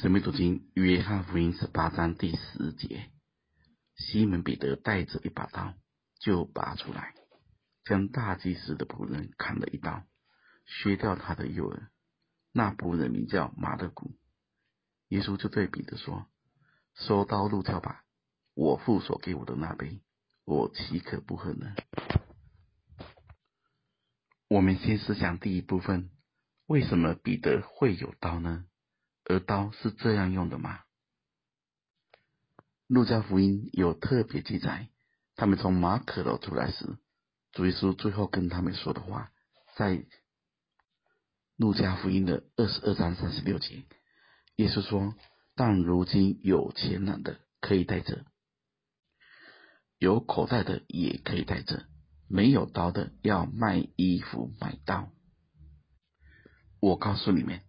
神秘读经约翰福音十八章第十节，西门彼得带着一把刀，就拔出来，将大祭司的仆人砍了一刀，削掉他的右耳。那仆人名叫马勒古。耶稣就对彼得说：“收刀入鞘吧，我父所给我的那杯，我岂可不喝呢？”我们先思想第一部分，为什么彼得会有刀呢？而刀是这样用的吗？路加福音有特别记载，他们从马可楼出来时，主耶稣最后跟他们说的话，在路加福音的二十二章三十六节，耶稣说：“但如今有钱人的可以带着，有口袋的也可以带着，没有刀的要卖衣服买刀。”我告诉你们。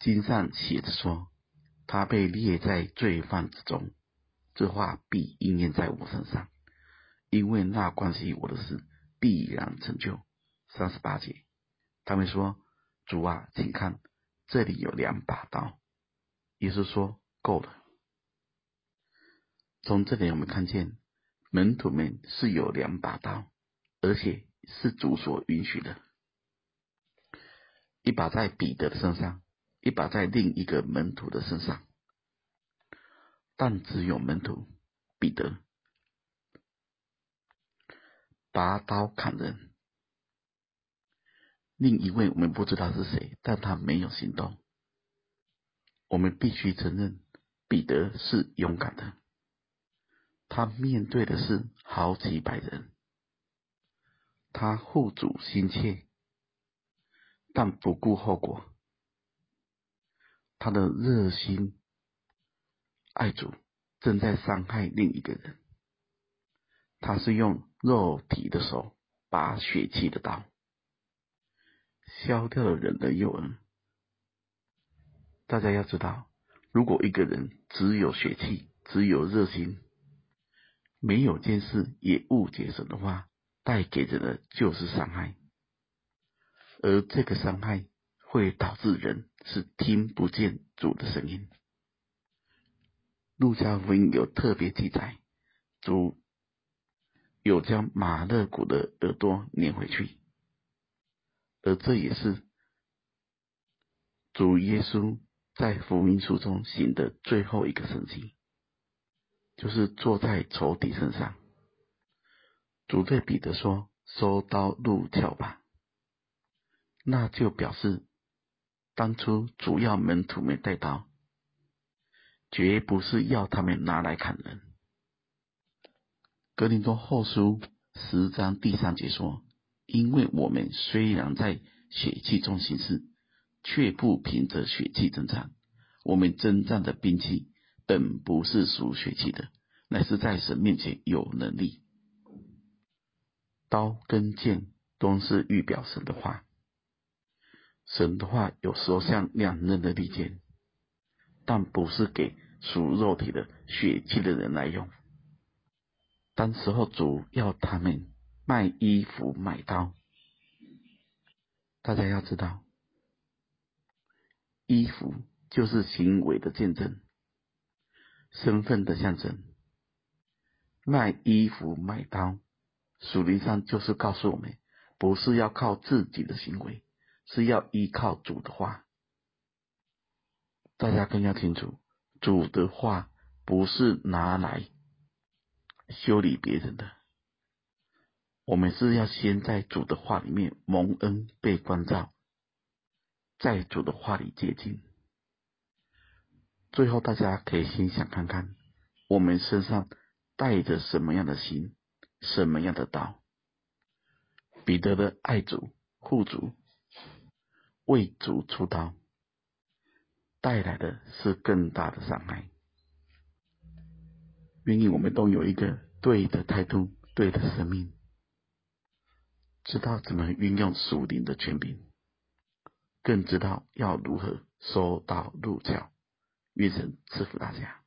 经上写着说，他被列在罪犯之中，这话必应验在我身上，因为那关系我的事必然成就。三十八节，他们说：“主啊，请看，这里有两把刀。”耶稣说：“够了。”从这里我们看见，门徒们是有两把刀，而且是主所允许的，一把在彼得的身上。一把在另一个门徒的身上，但只有门徒彼得拔刀砍人。另一位我们不知道是谁，但他没有行动。我们必须承认，彼得是勇敢的。他面对的是好几百人，他护主心切，但不顾后果。他的热心爱主，正在伤害另一个人。他是用肉体的手拔血气的刀，削掉了人的右恩。大家要知道，如果一个人只有血气，只有热心，没有见识，也误解神的话，带给人的就是伤害，而这个伤害。会导致人是听不见主的声音。路加福音有特别记载，主有将马勒古的耳朵粘回去，而这也是主耶稣在福音书中行的最后一个神迹，就是坐在仇敌身上。主对彼得说：“收刀入鞘吧。”那就表示。当初主要门徒们带刀，绝不是要他们拿来砍人。格林多后书十章第三节说：“因为我们虽然在血气中行事，却不凭着血气争战。我们争战的兵器，本不是属血气的，乃是在神面前有能力。刀跟剑都是预表神的话。”神的话有时候像两刃的利剑，但不是给属肉体的血气的人来用。当时候主要他们卖衣服买刀，大家要知道，衣服就是行为的见证，身份的象征。卖衣服买刀，属灵上就是告诉我们，不是要靠自己的行为。是要依靠主的话，大家更要清楚，主的话不是拿来修理别人的。我们是要先在主的话里面蒙恩被关照，在主的话里接近。最后，大家可以心想看看，我们身上带着什么样的心，什么样的刀？彼得的爱主护主。为主出刀，带来的是更大的伤害。愿意我们都有一个对的态度、对的生命，知道怎么运用属灵的权柄，更知道要如何收刀入鞘。愿神赐福大家。